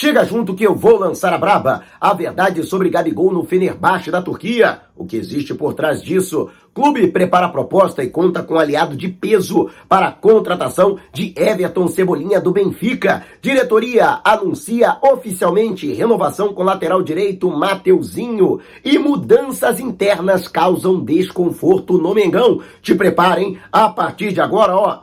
Chega junto que eu vou lançar a braba. A verdade sobre Gabigol no Fenerbahçe da Turquia. O que existe por trás disso? Clube prepara a proposta e conta com um aliado de peso para a contratação de Everton Cebolinha do Benfica. Diretoria anuncia oficialmente renovação com lateral direito Mateuzinho. E mudanças internas causam desconforto no Mengão. Te preparem a partir de agora, ó.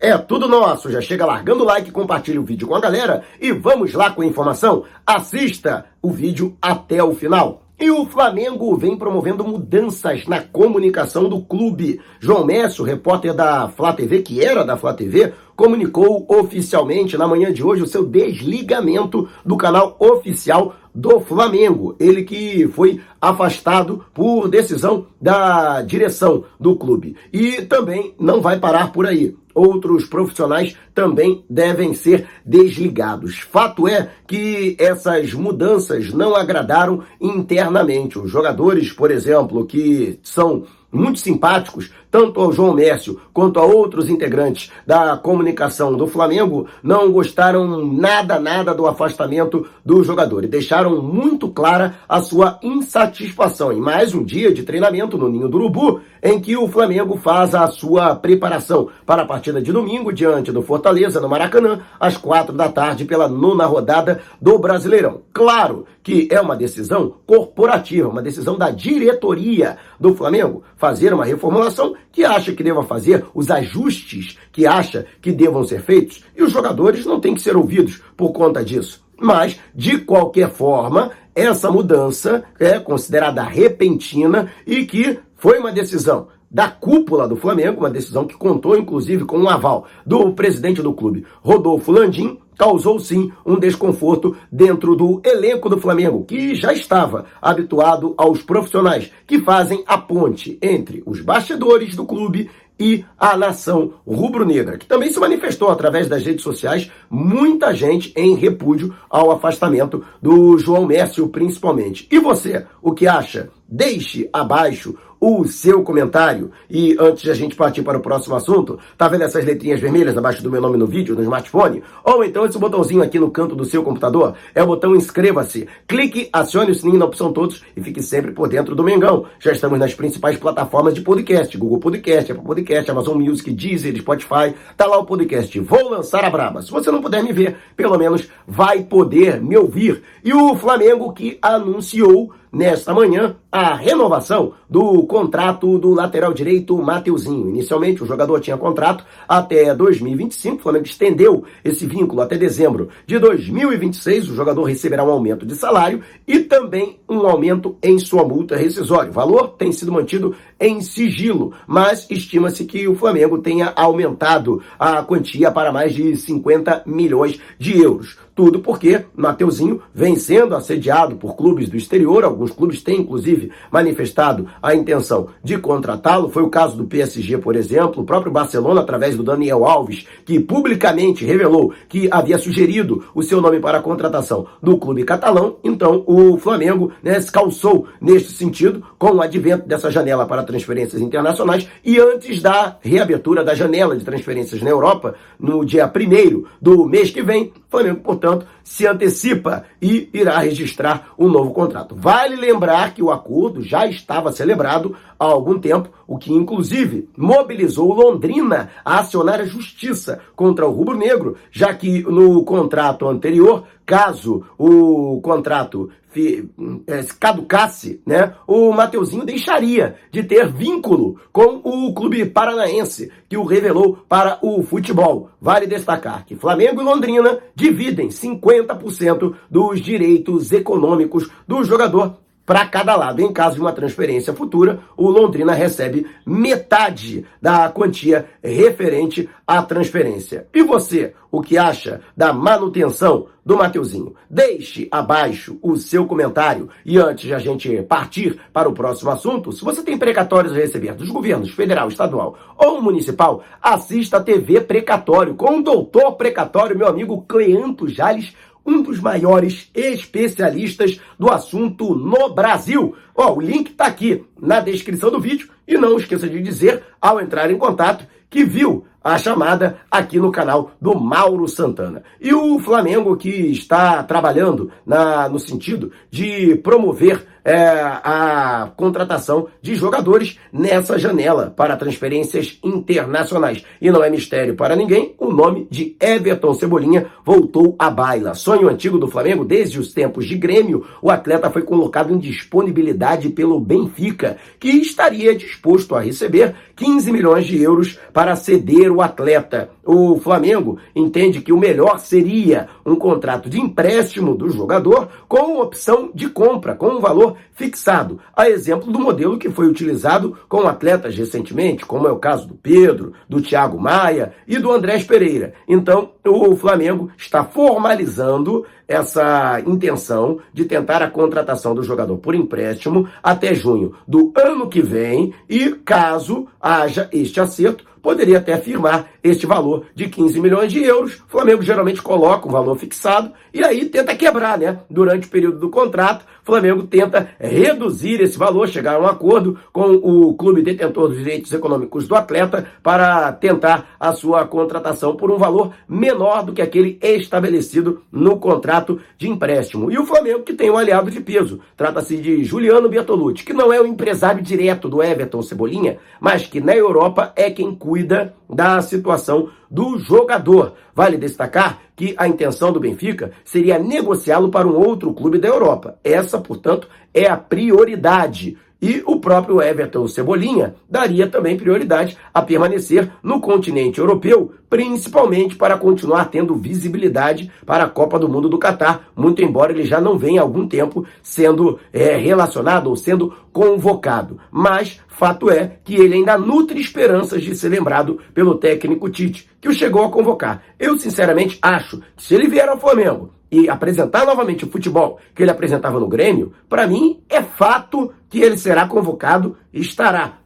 É tudo nosso. Já chega largando o like, compartilha o vídeo com a galera e vamos lá com a informação. Assista o vídeo até o final. E o Flamengo vem promovendo mudanças na comunicação do clube. João Messi, repórter da Flá TV, que era da Flá TV, comunicou oficialmente na manhã de hoje o seu desligamento do canal oficial do Flamengo. Ele que foi afastado por decisão da direção do clube. E também não vai parar por aí outros profissionais também devem ser desligados. Fato é que essas mudanças não agradaram internamente. Os jogadores, por exemplo, que são muito simpáticos, tanto ao João Mércio quanto a outros integrantes da comunicação do Flamengo, não gostaram nada, nada do afastamento do jogador e deixaram muito clara a sua insatisfação em mais um dia de treinamento no Ninho do Urubu, em que o Flamengo faz a sua preparação para a partida de domingo diante do Fortaleza, no Maracanã, às quatro da tarde, pela nona rodada do Brasileirão. Claro que é uma decisão corporativa, uma decisão da diretoria do Flamengo fazer uma reformulação que acha que deva fazer, os ajustes que acha que devam ser feitos, e os jogadores não têm que ser ouvidos por conta disso. Mas, de qualquer forma, essa mudança é considerada repentina e que foi uma decisão da cúpula do Flamengo, uma decisão que contou inclusive com o um aval do presidente do clube, Rodolfo Landim, causou sim um desconforto dentro do elenco do Flamengo, que já estava habituado aos profissionais que fazem a ponte entre os bastidores do clube e a nação rubro-negra, que também se manifestou através das redes sociais, muita gente em repúdio ao afastamento do João Mércio, principalmente. E você, o que acha? Deixe abaixo o seu comentário. E antes de a gente partir para o próximo assunto, tá vendo essas letrinhas vermelhas abaixo do meu nome no vídeo, no smartphone? Ou então esse botãozinho aqui no canto do seu computador? É o botão inscreva-se. Clique, acione o sininho na opção todos e fique sempre por dentro do Mengão. Já estamos nas principais plataformas de podcast, Google Podcast, Apple Podcast, Amazon Music, Deezer, Spotify. Tá lá o podcast. Vou lançar a braba. Se você não puder me ver, pelo menos vai poder me ouvir. E o Flamengo que anunciou nesta manhã a renovação do contrato do lateral direito Mateuzinho. Inicialmente, o jogador tinha contrato até 2025, o Flamengo estendeu esse vínculo até dezembro de 2026. O jogador receberá um aumento de salário e também um aumento em sua multa rescisória. O valor tem sido mantido em sigilo, mas estima-se que o Flamengo tenha aumentado a quantia para mais de 50 milhões de euros. Tudo porque Mateuzinho vem sendo assediado por clubes do exterior, alguns clubes têm inclusive manifestado a intenção de contratá-lo. Foi o caso do PSG, por exemplo, o próprio Barcelona, através do Daniel Alves, que publicamente revelou que havia sugerido o seu nome para a contratação do clube catalão. Então, o Flamengo né, se calçou neste sentido com o advento dessa janela para transferências internacionais e antes da reabertura da janela de transferências na Europa, no dia 1 do mês que vem, Flamengo, portanto, se antecipa e irá registrar um novo contrato. Vale lembrar que o acordo já estava celebrado há algum tempo, o que inclusive mobilizou Londrina a acionar a justiça contra o rubro-negro, já que no contrato anterior, caso o contrato é, caducasse, né, o Mateuzinho deixaria de ter vínculo com o clube paranaense que o revelou para o futebol. Vale destacar que Flamengo e Londrina dividem 50% dos direitos econômicos do jogador para cada lado. Em caso de uma transferência futura, o Londrina recebe metade da quantia referente à transferência. E você, o que acha da manutenção do Mateuzinho? Deixe abaixo o seu comentário. E antes de a gente partir para o próximo assunto, se você tem precatórios a receber dos governos federal, estadual ou municipal, assista a TV Precatório com o doutor Precatório, meu amigo Cleanto Jales um dos maiores especialistas do assunto no Brasil. Ó, o link está aqui na descrição do vídeo e não esqueça de dizer, ao entrar em contato, que viu a chamada aqui no canal do Mauro Santana. E o Flamengo que está trabalhando na, no sentido de promover é, a contratação de jogadores nessa janela para transferências internacionais. E não é mistério para ninguém, o nome de Everton Cebolinha voltou à baila. Sonho antigo do Flamengo desde os tempos de Grêmio, o atleta foi colocado em disponibilidade pelo Benfica, que estaria disposto a receber 15 milhões de euros para ceder o atleta. O Flamengo entende que o melhor seria um contrato de empréstimo do jogador com opção de compra, com um valor fixado, a exemplo do modelo que foi utilizado com atletas recentemente, como é o caso do Pedro, do Thiago Maia e do Andrés Pereira. Então, o Flamengo está formalizando essa intenção de tentar a contratação do jogador por empréstimo até junho do ano que vem e, caso haja este acerto, poderia até firmar este valor de 15 milhões de euros. O Flamengo geralmente coloca um valor fixado e aí tenta quebrar, né? Durante o período do contrato, o Flamengo tenta reduzir esse valor, chegar a um acordo com o clube detentor dos direitos econômicos do atleta para tentar a sua contratação por um valor menor do que aquele estabelecido no contrato de empréstimo. E o Flamengo que tem um aliado de peso. Trata-se de Juliano Bertolucci, que não é o empresário direto do Everton Cebolinha, mas que na Europa é quem cuida da situação do jogador. Vale destacar que a intenção do Benfica seria negociá-lo para um outro clube da Europa. Essa, portanto, é a prioridade. E o próprio Everton Cebolinha daria também prioridade a permanecer no continente europeu, principalmente para continuar tendo visibilidade para a Copa do Mundo do Catar, muito embora ele já não venha há algum tempo sendo é, relacionado ou sendo convocado. Mas fato é que ele ainda nutre esperanças de ser lembrado pelo técnico Tite, que o chegou a convocar. Eu, sinceramente, acho que se ele vier ao Flamengo e apresentar novamente o futebol que ele apresentava no Grêmio, para mim é fato que ele será convocado e estará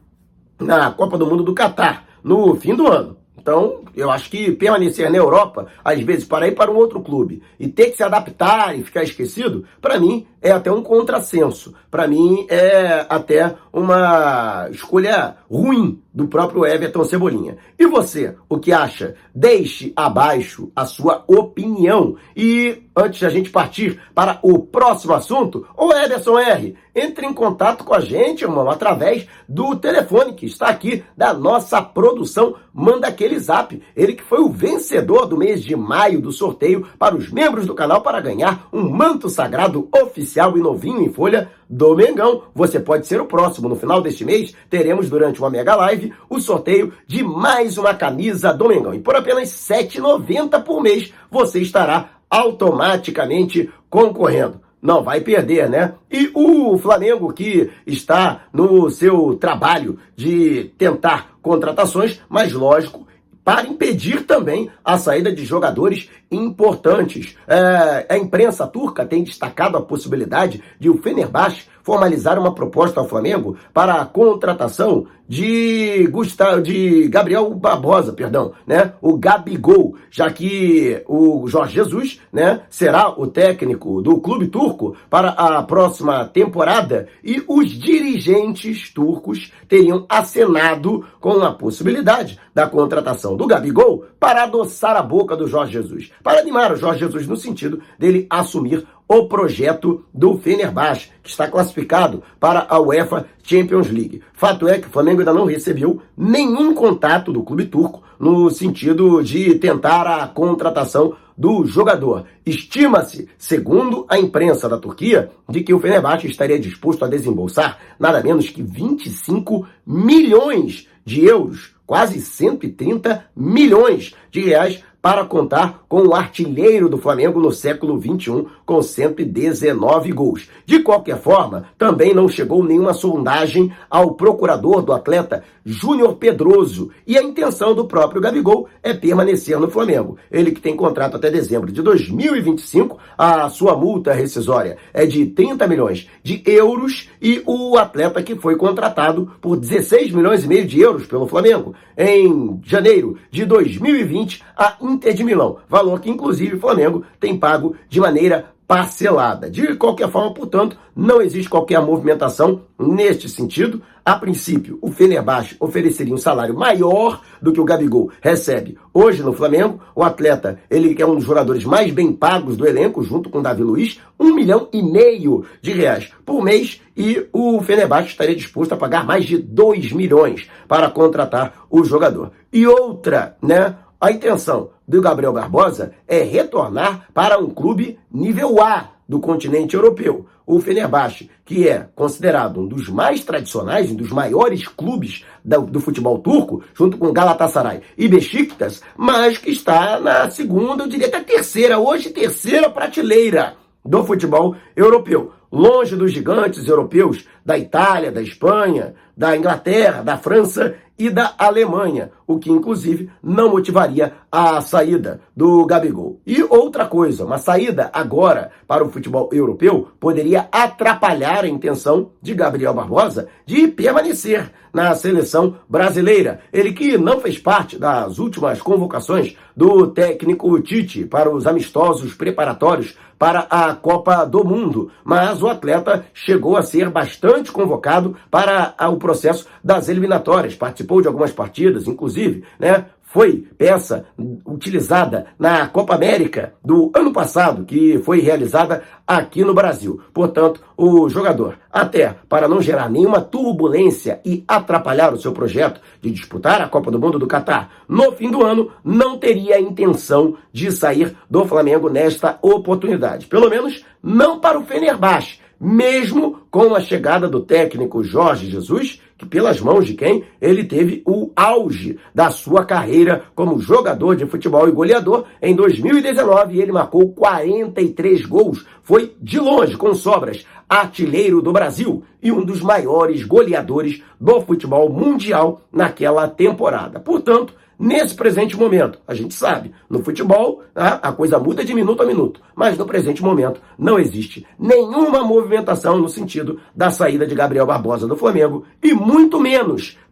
na Copa do Mundo do Catar no fim do ano. Então, eu acho que permanecer na Europa, às vezes, para ir para um outro clube e ter que se adaptar e ficar esquecido, para mim é até um contrassenso. Para mim é até uma escolha ruim do próprio Everton Cebolinha. E você, o que acha? Deixe abaixo a sua opinião. E antes de a gente partir para o próximo assunto, o Ederson R, entre em contato com a gente, irmão, através do telefone que está aqui da nossa produção. Manda aquele zap. Ele que foi o vencedor do mês de maio do sorteio para os membros do canal para ganhar um manto sagrado oficial e novinho em folha do Mengão. Você pode ser o próximo. No final deste mês, teremos durante uma mega live o sorteio de mais uma camisa do Mengão. E por apenas R$ 7,90 por mês, você estará automaticamente concorrendo não vai perder, né? E o Flamengo que está no seu trabalho de tentar contratações, mas lógico, para impedir também a saída de jogadores importantes. É, a imprensa turca tem destacado a possibilidade de o Fenerbahçe formalizar uma proposta ao Flamengo para a contratação de Gustavo, de Gabriel Barbosa, perdão, né? O Gabigol, já que o Jorge Jesus, né, será o técnico do clube turco para a próxima temporada e os dirigentes turcos teriam acenado com a possibilidade da contratação do Gabigol para adoçar a boca do Jorge Jesus, para animar o Jorge Jesus no sentido dele assumir o projeto do Fenerbahçe, que está classificado para a UEFA Champions League. Fato é que o Flamengo ainda não recebeu nenhum contato do clube turco no sentido de tentar a contratação do jogador. Estima-se, segundo a imprensa da Turquia, de que o Fenerbahçe estaria disposto a desembolsar nada menos que 25 milhões de euros, quase 130 milhões de reais para contar com o artilheiro do Flamengo no século XXI, com 119 gols. De qualquer forma, também não chegou nenhuma sondagem ao procurador do atleta Júnior Pedroso, e a intenção do próprio Gabigol é permanecer no Flamengo. Ele que tem contrato até dezembro de 2025, a sua multa rescisória é de 30 milhões de euros e o atleta que foi contratado por 16 milhões e meio de euros pelo Flamengo em janeiro de 2020 a Inter de Milão, valor que inclusive o Flamengo tem pago de maneira parcelada. De qualquer forma, portanto, não existe qualquer movimentação neste sentido. A princípio, o Fenerbahçe ofereceria um salário maior do que o Gabigol recebe hoje no Flamengo. O atleta, ele é um dos jogadores mais bem pagos do elenco, junto com o Davi Luiz, um milhão e meio de reais por mês e o Fenerbahçe estaria disposto a pagar mais de 2 milhões para contratar o jogador. E outra, né? A intenção do Gabriel Barbosa é retornar para um clube nível A do continente europeu. O Fenerbahçe, que é considerado um dos mais tradicionais, um dos maiores clubes do, do, futebol turco, junto com Galatasaray e Besiktas, mas que está na segunda, eu diria até terceira, hoje terceira prateleira do futebol europeu. Longe dos gigantes europeus da Itália, da Espanha, da Inglaterra, da França e da Alemanha, o que inclusive não motivaria a saída do Gabigol. E outra coisa, uma saída agora para o futebol europeu poderia atrapalhar a intenção de Gabriel Barbosa de permanecer na seleção brasileira. Ele que não fez parte das últimas convocações do técnico Tite para os amistosos preparatórios para a Copa do Mundo, mas o atleta chegou a ser bastante convocado para o processo das eliminatórias, participou de algumas partidas, inclusive, né? Foi peça utilizada na Copa América do ano passado, que foi realizada aqui no Brasil. Portanto, o jogador, até para não gerar nenhuma turbulência e atrapalhar o seu projeto de disputar a Copa do Mundo do Catar no fim do ano, não teria a intenção de sair do Flamengo nesta oportunidade. Pelo menos não para o Fenerbahçe mesmo com a chegada do técnico Jorge Jesus, que pelas mãos de quem ele teve o auge da sua carreira como jogador de futebol e goleador. Em 2019, ele marcou 43 gols, foi de longe, com sobras, artilheiro do Brasil e um dos maiores goleadores do futebol mundial naquela temporada. Portanto, Nesse presente momento, a gente sabe, no futebol né, a coisa muda de minuto a minuto, mas no presente momento não existe nenhuma movimentação no sentido da saída de Gabriel Barbosa do Flamengo e muito menos